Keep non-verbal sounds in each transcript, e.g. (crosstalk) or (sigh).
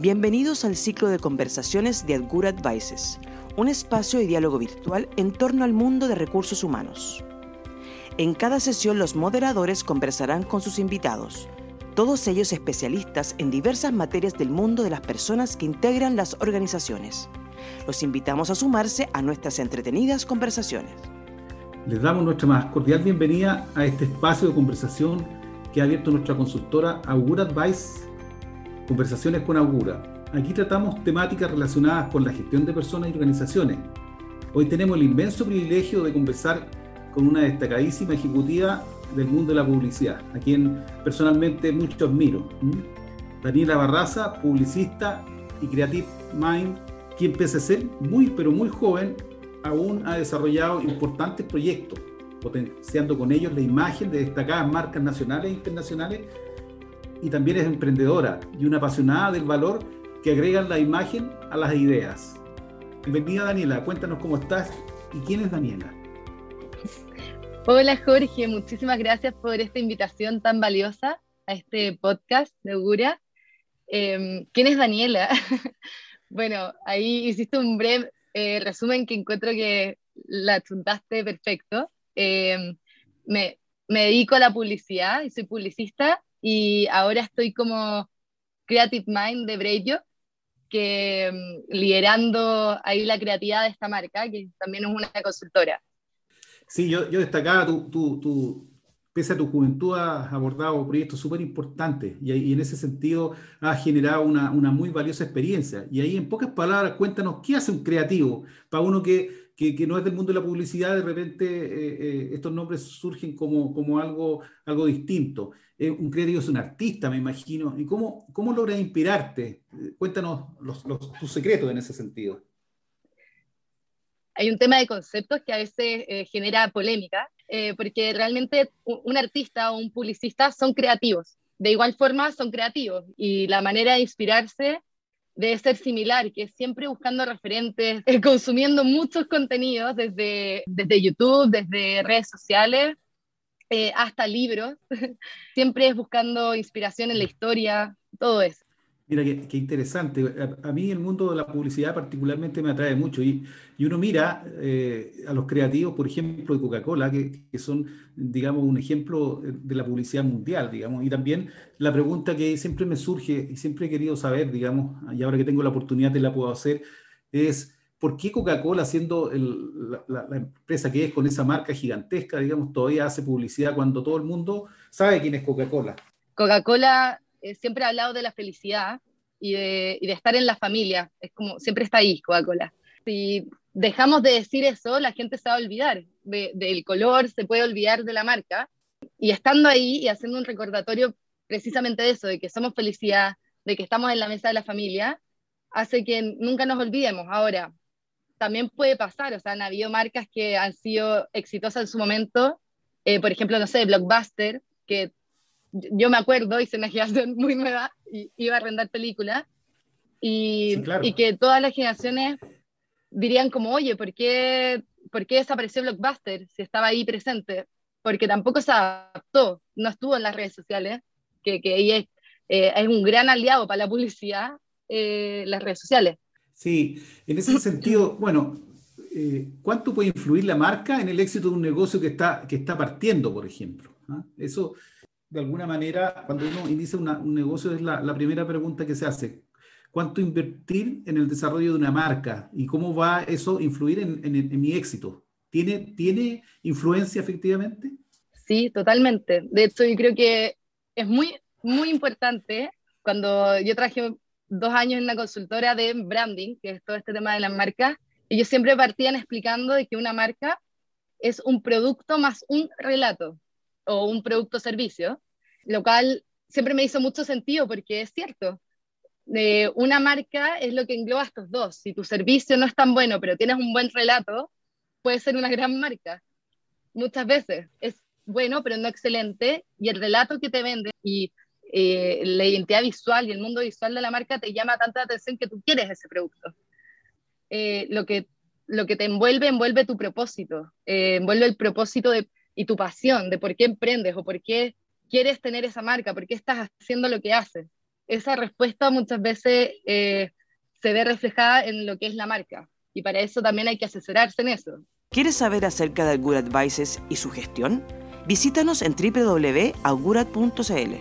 Bienvenidos al ciclo de conversaciones de Adgura Advices, un espacio de diálogo virtual en torno al mundo de recursos humanos. En cada sesión los moderadores conversarán con sus invitados, todos ellos especialistas en diversas materias del mundo de las personas que integran las organizaciones. Los invitamos a sumarse a nuestras entretenidas conversaciones. Les damos nuestra más cordial bienvenida a este espacio de conversación que ha abierto nuestra consultora Augura Advice Conversaciones con Augura. Aquí tratamos temáticas relacionadas con la gestión de personas y organizaciones. Hoy tenemos el inmenso privilegio de conversar con una destacadísima ejecutiva del mundo de la publicidad, a quien personalmente mucho admiro. Daniela Barraza, publicista y Creative Mind, quien pese a ser muy pero muy joven, aún ha desarrollado importantes proyectos, potenciando con ellos la imagen de destacadas marcas nacionales e internacionales y también es emprendedora y una apasionada del valor que agregan la imagen a las ideas. Bienvenida Daniela, cuéntanos cómo estás y quién es Daniela. Hola Jorge, muchísimas gracias por esta invitación tan valiosa a este podcast de Augura. Em, ¿Quién es Daniela? (laughs) bueno, ahí hiciste un breve eh, resumen que encuentro que la chuntaste perfecto. Em, me, me dedico a la publicidad y soy publicista y ahora estoy como Creative Mind de Breyo, que mm, liderando ahí la creatividad de esta marca, que también es una consultora. Sí, yo, yo destacaba, tu, tu, tu, pese a tu juventud, has abordado proyectos súper importantes y, y, en ese sentido has generado una, una, muy valiosa experiencia. Y ahí, en pocas palabras, cuéntanos qué hace un creativo para uno que, que, no es del mundo de la publicidad, de repente eh, eh, estos nombres surgen como, como algo, algo distinto. Eh, un creativo es un artista, me imagino. ¿Y cómo, cómo logras inspirarte? Cuéntanos los, tus secretos en ese sentido. Hay un tema de conceptos que a veces genera polémica, porque realmente un artista o un publicista son creativos. De igual forma son creativos y la manera de inspirarse debe ser similar, que es siempre buscando referentes, eh, consumiendo muchos contenidos desde, desde YouTube, desde redes sociales, eh, hasta libros. (laughs) siempre es buscando inspiración en la historia, todo eso. Mira, qué, qué interesante. A, a, mí el mundo de la publicidad particularmente me atrae mucho y, y uno mira eh, a los creativos, por ejemplo, de Coca-Cola, que, que, son, digamos, un ejemplo de la publicidad mundial, digamos. Y también la pregunta que siempre me surge y siempre he querido saber, digamos, y ahora que tengo la oportunidad te la puedo hacer, es ¿por qué Coca-Cola, siendo el, la, la, la, empresa que es con esa marca gigantesca, digamos, todavía hace publicidad cuando todo el mundo sabe quién es Coca-Cola? Coca-Cola eh, siempre ha hablado de la felicidad y de, estar en la familia. Es como, siempre está ahí Coca-Cola. Si dejamos de decir eso, la gente se va a olvidar de, del color, se puede olvidar de la marca. Y estando ahí y haciendo un recordatorio precisamente de eso, de que somos felicidad, de que estamos en la mesa de la familia, hace que nunca nos olvidemos. Ahora, también puede pasar, o sea, han habido marcas que han sido exitosas en su momento, eh, por ejemplo, no sé, Blockbuster, que yo me acuerdo, hice una generación muy nueva, y iba a arrendar películas, y, sí, claro. y, que todas las generaciones dirían como, oye, ¿por qué, ¿por qué desapareció Blockbuster si estaba ahí presente? Porque tampoco se adaptó, no estuvo en las redes sociales, que, que ahí es, eh, es un gran aliado para la publicidad, eh, las redes sociales. Sí, en ese (clears throat) sentido, bueno, eh, ¿cuánto puede influir la marca en el éxito de un negocio que está, que está partiendo, por ejemplo? ¿Ah? Eso, de alguna manera, cuando uno inicia una, un negocio, es la, la, primera pregunta que se hace. ¿Cuánto invertir en el desarrollo de una marca y cómo va eso a influir en, en, en mi éxito? ¿Tiene, ¿Tiene influencia efectivamente? Sí, totalmente. De hecho, yo creo que es muy, muy importante. Cuando yo traje dos años en una consultora de branding, que es todo este tema de las marcas, ellos siempre partían explicando de que una marca es un producto más un relato o un producto servicio, lo cual siempre me hizo mucho sentido porque es cierto. Eh, una marca es lo que engloba estos dos. Si tu servicio no es tan bueno, pero tienes un buen relato, puede ser una gran marca. Muchas veces es bueno, pero no excelente, y el relato que te vende y eh, la identidad visual y el mundo visual de la marca te llama tanta atención que tú quieres ese producto. Eh, lo, que, lo que te envuelve, envuelve tu propósito, eh, envuelve el propósito de, y tu pasión de por qué emprendes o por qué quieres tener esa marca, por qué estás haciendo lo que haces. esa respuesta muchas veces eh, se ve reflejada en lo que es la marca. Y para eso también hay que asesorarse en eso. ¿Quieres saber acerca de Augurat Advices y su gestión? Visítanos en www.augurat.cl.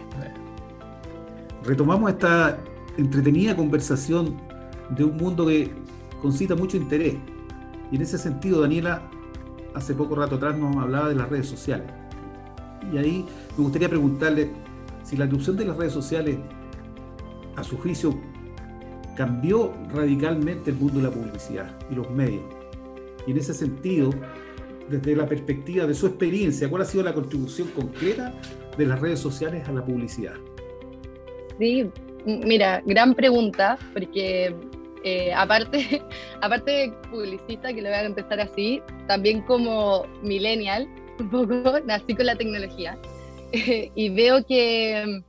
Retomamos esta entretenida conversación de un mundo que concita mucho interés. Y en ese sentido, Daniela, hace poco rato atrás nos hablaba de las redes sociales. Y ahí me gustaría preguntarle si la erupción de las redes sociales, a su juicio, cambió radicalmente el mundo de la publicidad y los medios. Y en ese sentido, desde la perspectiva de su experiencia, ¿cuál ha sido la contribución concreta de las redes sociales a la publicidad? Sí, mira, gran pregunta, porque eh, aparte, (laughs) aparte de publicista, que lo voy a contestar así, también como millennial, (laughs) un poco, nací con la tecnología. (laughs) y veo que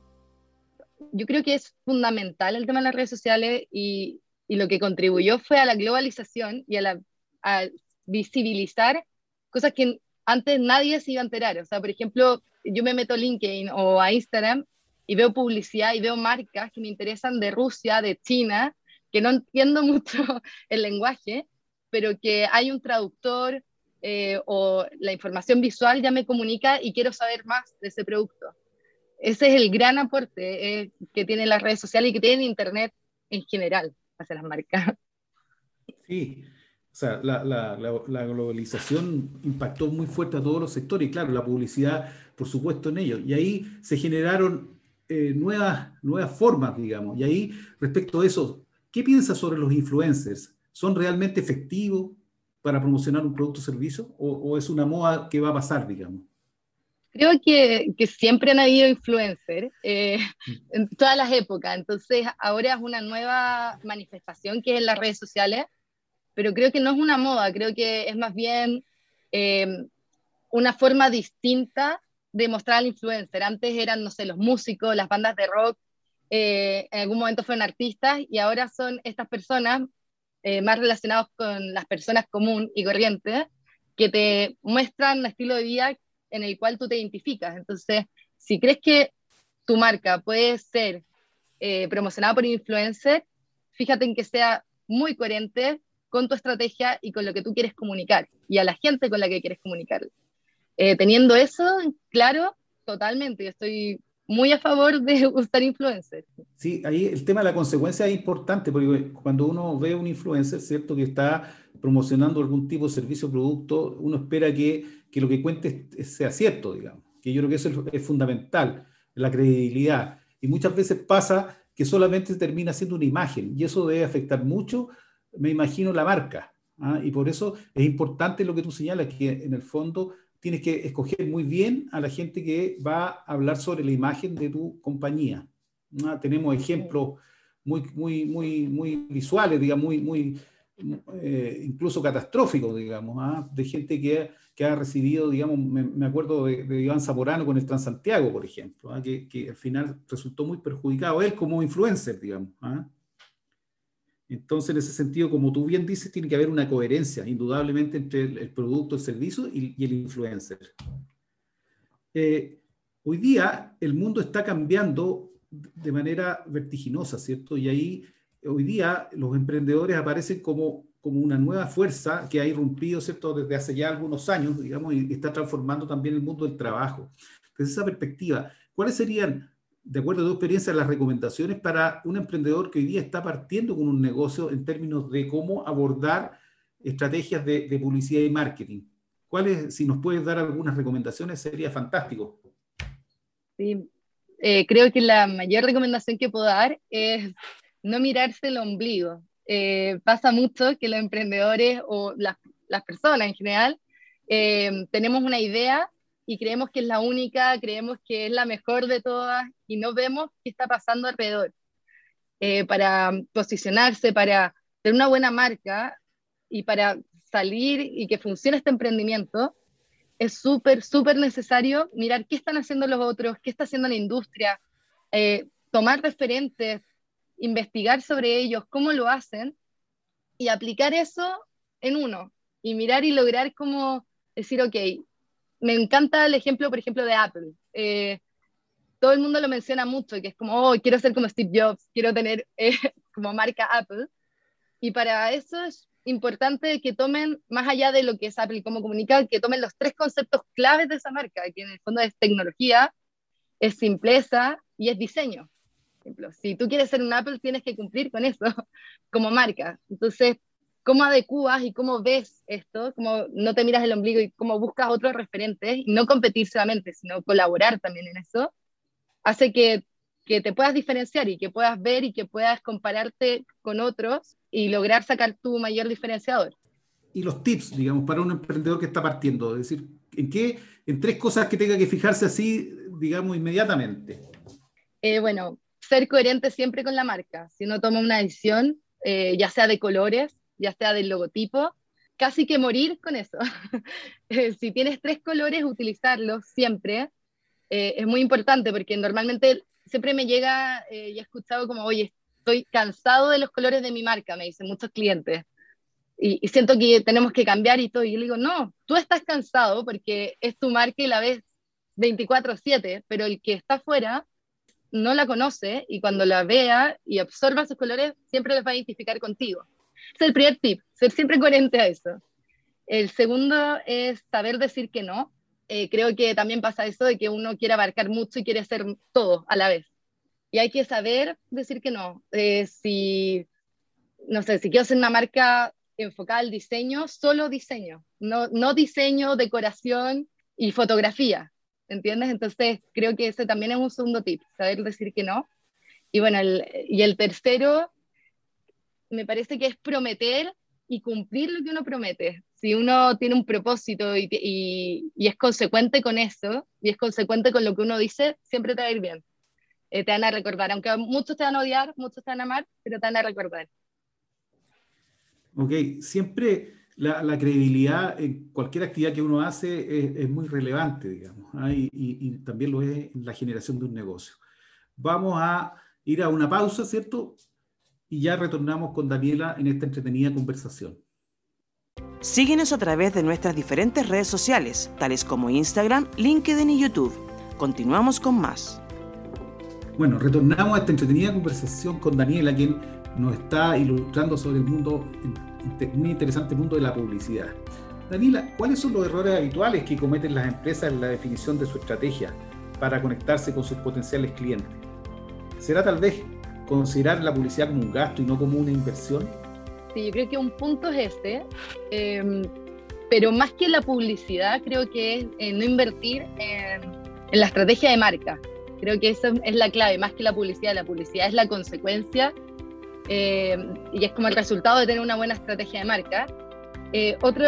yo creo que es fundamental el tema de las redes sociales y, y lo que contribuyó fue a la globalización y a, la, a visibilizar cosas que antes nadie se iba a enterar. O sea, por ejemplo, yo me meto a LinkedIn o a Instagram y veo publicidad y veo marcas que me interesan de Rusia, de China, que no entiendo (laughs) mucho el lenguaje, pero que hay un traductor eh, o la información visual ya me comunica y quiero saber más de ese producto. Ese es el gran aporte eh, que tienen las redes sociales y que tienen Internet en general hacia las marcas. (laughs) Sí, o sea, la, la, la, globalización impactó muy fuerte a todos los sectores y claro, la publicidad, por supuesto, en ello. Y ahí se generaron eh, nuevas, nuevas formas, digamos. Y ahí, respecto a eso, ¿qué piensas sobre los influencers? ¿Son realmente efectivos para promocionar un producto o servicio? ¿O, es una moda que va a pasar, digamos? Creo que, que siempre han habido influencers eh, mm. en todas las épocas. Entonces, ahora es una nueva manifestación que es en las redes sociales pero creo que no es una moda, creo que es más bien eh, una forma distinta de mostrar al influencer. Antes eran, no sé, los músicos, las bandas de rock, eh, en algún momento fueron artistas y ahora son estas personas eh, más relacionadas con las personas común y corrientes que te muestran un estilo de vida en el cual tú te identificas. Entonces, si crees que tu marca puede ser promocionada por influencer, fíjate en que sea muy coherente con tu estrategia y con lo que tú quieres comunicar y a la gente con la que quieres comunicar. Eh, teniendo eso claro, totalmente, yo estoy muy a favor de (laughs) usar influencers. Sí, ahí el tema de la consecuencia es importante, porque cuando uno ve un influencer, ¿cierto?, que está promocionando algún tipo de servicio o producto, uno espera que, que, lo que cuente sea cierto, digamos, que yo creo que eso es, fundamental, la credibilidad. Y muchas veces pasa que solamente termina siendo una imagen, y eso debe afectar mucho me imagino la marca. ¿ah? Y por eso es importante lo que tú señalas, que en el fondo tienes que escoger muy bien a la gente que va a hablar sobre la imagen de tu compañía. ¿ah? Tenemos ejemplos muy, muy, muy, muy visuales, digamos, muy, muy eh, incluso catastróficos, digamos, ¿ah? de gente que, que, ha recibido, digamos, me, acuerdo de, Iván Zamorano con el Transantiago, por ejemplo, que, que, al final resultó muy perjudicado, él como influencer, digamos. Entonces, en ese sentido, como tú bien dices, tiene que haber una coherencia, indudablemente, entre el, producto, el servicio y, el influencer. Eh, hoy día el mundo está cambiando de manera vertiginosa, ¿cierto? Y ahí, hoy día, los emprendedores aparecen como, como una nueva fuerza que ha irrumpido, ¿cierto?, desde hace ya algunos años, digamos, y está transformando también el mundo del trabajo. Desde esa perspectiva, ¿cuáles serían de acuerdo a tu experiencia, las recomendaciones para un emprendedor que hoy día está partiendo con un negocio en términos de cómo abordar estrategias de, publicidad y marketing? ¿Cuáles, si nos puedes dar algunas recomendaciones, sería fantástico? Sí, eh, creo que la mayor recomendación que puedo dar es no mirarse el ombligo. Eh, pasa mucho que los emprendedores o las, las personas en general eh, tenemos una idea y creemos que es la única, creemos que es la mejor de todas y no vemos qué está pasando alrededor. Eh, para posicionarse, para tener una buena marca y para salir y que funcione este emprendimiento, es súper, súper necesario mirar qué están haciendo los otros, qué está haciendo la industria, eh, tomar referentes, investigar sobre ellos, cómo lo hacen y aplicar eso en uno y mirar y lograr como decir, ok, me encanta el ejemplo, por ejemplo, de Apple. Eh, todo el mundo lo menciona mucho, que es como, oh, quiero ser como Steve Jobs, quiero tener (laughs) eh, como marca Apple. Y para eso es importante que tomen, más allá de lo que es Apple y cómo comunicar, que tomen los tres conceptos claves de esa marca, que en el fondo es tecnología, es simpleza y es diseño. ejemplo, si tú quieres ser un Apple, tienes que cumplir con eso (laughs) como marca. Entonces, cómo adecuas y cómo ves esto, cómo no te miras el ombligo y cómo buscas otros referentes, y no competir solamente, sino colaborar también en eso, hace que, que te puedas diferenciar y que puedas ver y que puedas compararte con otros y lograr sacar tu mayor diferenciador. Y los tips, digamos, para un emprendedor que está partiendo, es decir, ¿en qué? En tres cosas que tenga que fijarse así, digamos, inmediatamente. Eh, bueno, ser coherente siempre con la marca. Si uno toma una decisión, eh, ya sea de colores, ya sea del logotipo, casi que morir con eso. (laughs) Eh, si tienes tres colores, utilizarlos siempre. es muy importante porque normalmente siempre me llega y he escuchado como, oye, estoy cansado de los colores de mi marca, me dicen muchos clientes. Y, siento que tenemos que cambiar y todo. Y yo le digo, no, tú estás cansado porque es tu marca y la ves 24/7, pero el que está afuera no la conoce y cuando la vea y absorba sus colores, siempre los va a identificar contigo. Es el primer tip, ser siempre coherente a eso. El segundo es saber decir que no. Eh, creo que también pasa eso de que uno quiere abarcar mucho y quiere hacer todo a la vez. Y hay que saber decir que no. Eh, si, no sé, si quiero hacer una marca enfocada al diseño, solo diseño, no, no diseño, decoración y fotografía, ¿entiendes? Entonces creo que ese también es un segundo tip, saber decir que no. Y bueno, y el tercero, me parece que es prometer y cumplir lo que uno promete. Si uno tiene un propósito y, y, es consecuente con eso, y es consecuente con lo que uno dice, siempre te va a ir bien. Eh, te van a recordar, aunque muchos te van a odiar, muchos te van a amar, pero te van a recordar. Ok, siempre la, credibilidad en cualquier actividad que uno hace es, es muy relevante, digamos, ¿ah? y, y, también lo es en la generación de un negocio. Vamos a ir a una pausa, ¿cierto? Y ya retornamos con Daniela en esta entretenida conversación. Síguenos a través de nuestras diferentes redes sociales, tales como Instagram, LinkedIn y YouTube. Continuamos con más. Bueno, retornamos a esta entretenida conversación con Daniela, quien nos está ilustrando sobre el mundo, muy interesante mundo de la publicidad. Daniela, ¿cuáles son los errores habituales que cometen las empresas en la definición de su estrategia para conectarse con sus potenciales clientes? ¿Será tal vez considerar la publicidad como un gasto y no como una inversión? Sí, yo creo que un punto es este, eh, pero más que la publicidad, creo que es eh, no invertir en, la estrategia de marca. Creo que esa es la clave, más que la publicidad. La publicidad es la consecuencia eh, y es como el resultado de tener una buena estrategia de marca. Eh, otro,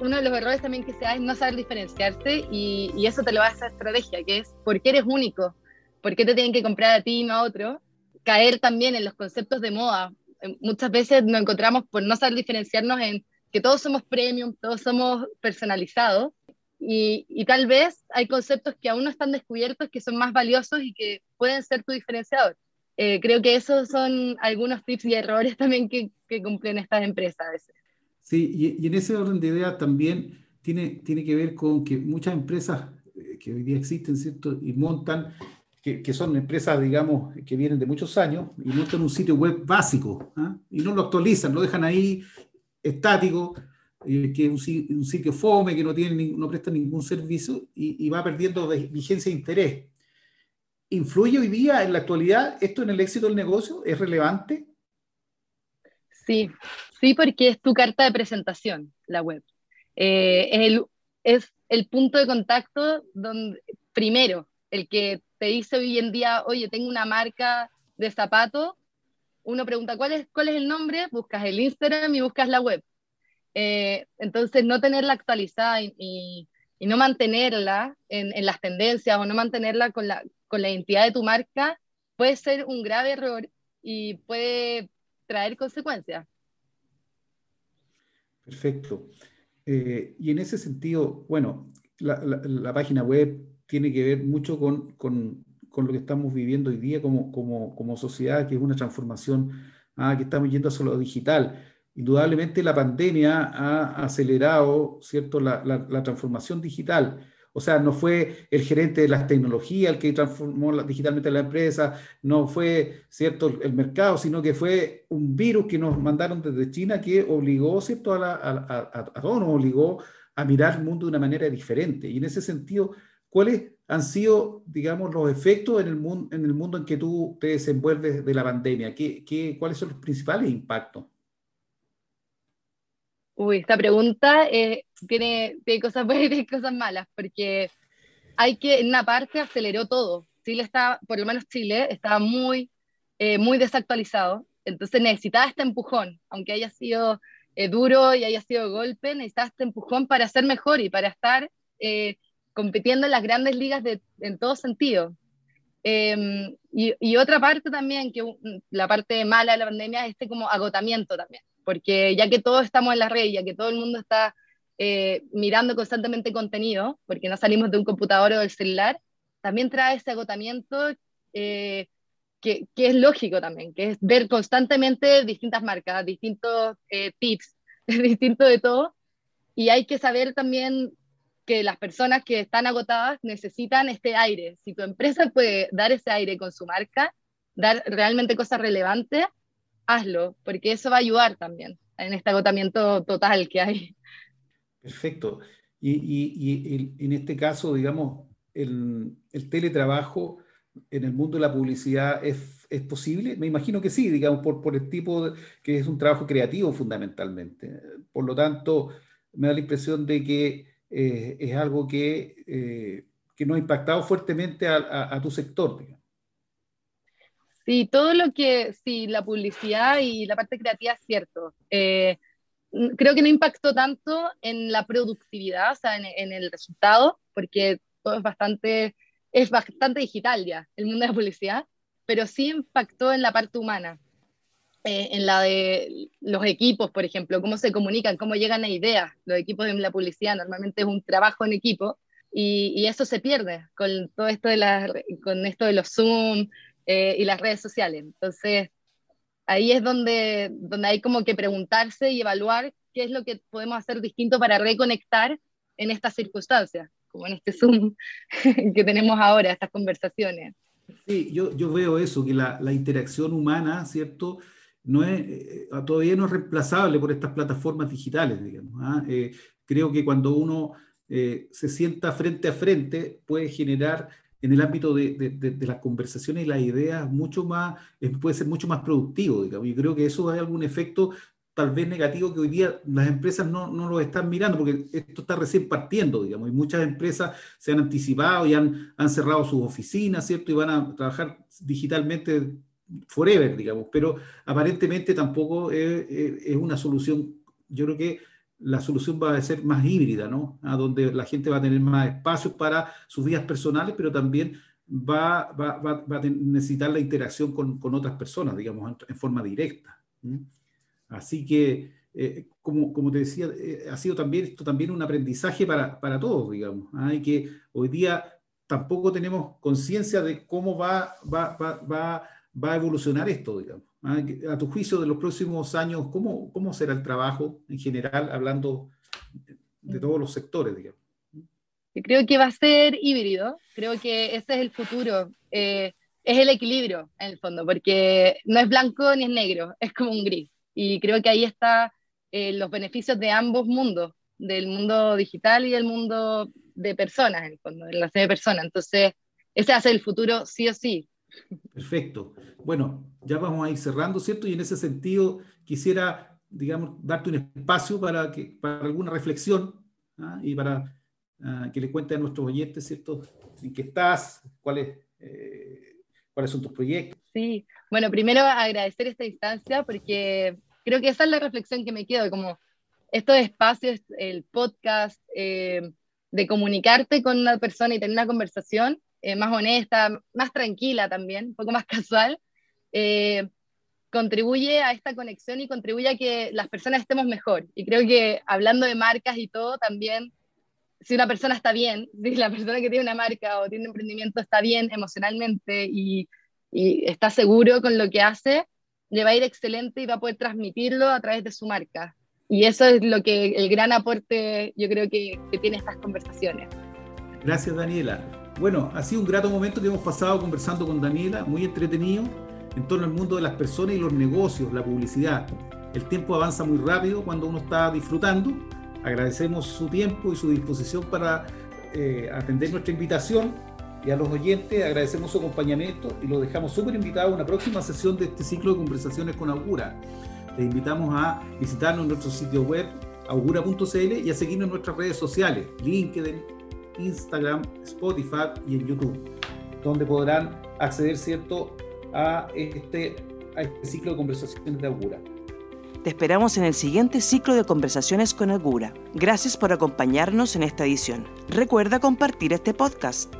uno de los errores también que se da es no saber diferenciarse y, y, eso te lo va a esa estrategia, que es por qué eres único, por qué te tienen que comprar a ti y no a otro. Caer también en los conceptos de moda. Eh, muchas veces nos encontramos por no saber diferenciarnos en que todos somos premium, todos somos personalizados y, tal vez hay conceptos que aún no están descubiertos que son más valiosos y que pueden ser tu diferenciador. Eh, creo que esos son algunos tips y errores también que, que cumplen estas empresas a veces. Sí, y, y, en ese orden de ideas también tiene, tiene que ver con que muchas empresas eh, que hoy día existen, ¿cierto? Y montan, que, son empresas, digamos, que vienen de muchos años, y montan un sitio web básico, ¿ah? y no lo actualizan, lo dejan ahí estático, eh, que es un, sitio fome, que no, tiene, no presta ningún servicio y, va perdiendo vigencia e interés. ¿Influye hoy día en la actualidad esto en el éxito del negocio? ¿Es relevante? Sí, sí, porque es tu carta de presentación, la web. Eh, es el punto de contacto donde, primero, el que te dice hoy en día, oye, tengo una marca de zapatos, uno pregunta, ¿cuál es, ¿cuál es el nombre? Buscas el Instagram y buscas la web. Eh, entonces, no tenerla actualizada y, no mantenerla en, las tendencias o no mantenerla con la, con la identidad de tu marca puede ser un grave error y puede traer consecuencias. Perfecto. Eh, y en ese sentido, bueno, la, página web tiene que ver mucho con, con, con lo que estamos viviendo hoy día como, como, como sociedad, que es una transformación ah, que estamos yendo hacia lo digital indudablemente la pandemia ha acelerado ¿cierto? La, la, la, transformación digital. O sea, no fue el gerente de las tecnologías el que transformó digitalmente la empresa, no fue, ¿cierto?, el mercado, sino que fue un virus que nos mandaron desde China que obligó, ¿cierto?, a, a, todos nos obligó a mirar el mundo de una manera diferente. Y en ese sentido, ¿cuáles han sido, digamos, los efectos en el mundo en, el mundo en que tú te desenvuelves de la pandemia? ¿Qué, qué, cuáles son los principales impactos? Uy, esta pregunta eh, tiene, tiene, cosas buenas y cosas malas, porque hay que, en una parte aceleró todo. Chile está, por lo menos Chile, estaba muy, eh, muy desactualizado, entonces necesitaba este empujón, aunque haya sido eh, duro y haya sido golpe, necesitaba este empujón para ser mejor y para estar compitiendo en las grandes ligas en todo sentido. Em, y, y, otra parte también, que la parte mala de la pandemia es este como agotamiento también porque ya que todos estamos en la red, ya que todo el mundo está eh, mirando constantemente contenido, porque no salimos de un computador o del celular, también trae ese agotamiento eh, que, que, es lógico también, que es ver constantemente distintas marcas, distintos eh, tips, (laughs) distinto de todo, y hay que saber también que las personas que están agotadas necesitan este aire. Si tu empresa puede dar ese aire con su marca, dar realmente cosas relevantes, hazlo, porque eso va a ayudar también en este agotamiento total que hay. Perfecto. Y, en este caso, digamos, el, teletrabajo en el mundo de la publicidad es, es, posible? Me imagino que sí, digamos, por, por el tipo que es un trabajo creativo fundamentalmente. Por lo tanto, me da la impresión de que eh, es algo que, eh, que no ha impactado fuertemente a, tu sector. Digamos. Sí, todo lo que, sí, la publicidad y la parte creativa es cierto. Eh, creo que no impactó tanto en la productividad, o sea, en, el resultado, porque todo es bastante, es bastante digital ya, el mundo de la publicidad, pero sí impactó en la parte humana, eh, en la de los equipos, por ejemplo, cómo se comunican, cómo llegan a ideas. Los equipos de la publicidad normalmente es un trabajo en equipo y, y eso se pierde con todo esto de, la, con esto de los Zoom, eh, y las redes sociales. Entonces, ahí es donde, donde hay como que preguntarse y evaluar qué es lo que podemos hacer distinto para reconectar en estas circunstancias, como en este Zoom (laughs) que tenemos ahora, estas conversaciones. Sí, yo, yo veo eso, que la, la interacción humana, ¿cierto? No es, eh, todavía no es reemplazable por estas plataformas digitales, digamos. ¿ah? Eh, creo que cuando uno se sienta frente a frente puede generar en el ámbito de, de, las conversaciones y las ideas mucho más, eh, puede ser mucho más productivo, digamos. Y creo que eso hay algún efecto tal vez negativo que hoy día las empresas no, no lo están mirando, porque esto está recién partiendo, digamos, y muchas empresas se han anticipado y han, han cerrado sus oficinas, ¿cierto? Y van a trabajar digitalmente forever, digamos, pero aparentemente tampoco es, es una solución, yo creo que la solución va a ser más híbrida, ¿no? A donde la gente va a tener más espacios para sus vidas personales, pero también va, va, va, a necesitar la interacción con, con, otras personas, digamos, en, forma directa. Así que, eh, como, como, te decía, eh, ha sido también esto también un aprendizaje para, para todos, digamos. Hay que hoy día tampoco tenemos conciencia de cómo va, va, va, va a evolucionar esto, digamos. Ah, a tu juicio de los próximos años, ¿cómo, cómo será el trabajo en general, hablando de todos los sectores, digamos? Creo que va a ser híbrido, creo que ese es el futuro, eh, es el equilibrio en el fondo, porque no es blanco ni es negro, (laughs) es como un gris. Y creo que ahí están eh, los beneficios de ambos mundos, del mundo digital y del mundo de personas, en el fondo, de la de personas. Entonces, ese va a ser el futuro sí o sí. Perfecto. Bueno, ya vamos a ir cerrando, ¿cierto? Y en ese sentido quisiera, digamos, darte un espacio para, que, para alguna reflexión ¿ah? y para ah, que le cuentes a nuestros oyentes, ¿cierto? En qué estás, cuáles, eh, cuáles son tus proyectos. Sí, bueno, primero agradecer esta instancia porque creo que esa es la reflexión que me quedo, como estos espacios, el podcast, eh, de comunicarte con una persona y tener una conversación eh, más honesta, más tranquila también, un poco más (laughs) casual, eh, contribuye a esta conexión y contribuye a que las personas estemos mejor. Y creo que hablando de marcas y todo, también, si una persona está bien, (laughs) si la persona que tiene una marca o tiene un emprendimiento está bien emocionalmente y, y está seguro con lo que hace, le va a ir excelente y va a poder transmitirlo a través de su marca. Y eso es lo que el gran aporte yo creo que, que tiene estas conversaciones. Gracias, Daniela. Bueno, ha sido un grato momento que hemos pasado conversando con Daniela, muy entretenido, en torno al mundo de las personas y los negocios, la publicidad. El tiempo avanza muy rápido cuando uno está disfrutando. Agradecemos su tiempo y su disposición para eh, atender nuestra invitación y a los oyentes agradecemos su acompañamiento y los dejamos súper invitados a una próxima sesión de este ciclo de conversaciones con Augura. Les invitamos a visitarnos en nuestro sitio web augura.cl y a seguirnos en nuestras redes sociales, LinkedIn, Instagram, Spotify y en YouTube, donde podrán acceder cierto a este, a este ciclo de conversaciones de Augura. Te esperamos en el siguiente ciclo de conversaciones con Augura. Gracias por acompañarnos en esta edición. Recuerda compartir este podcast.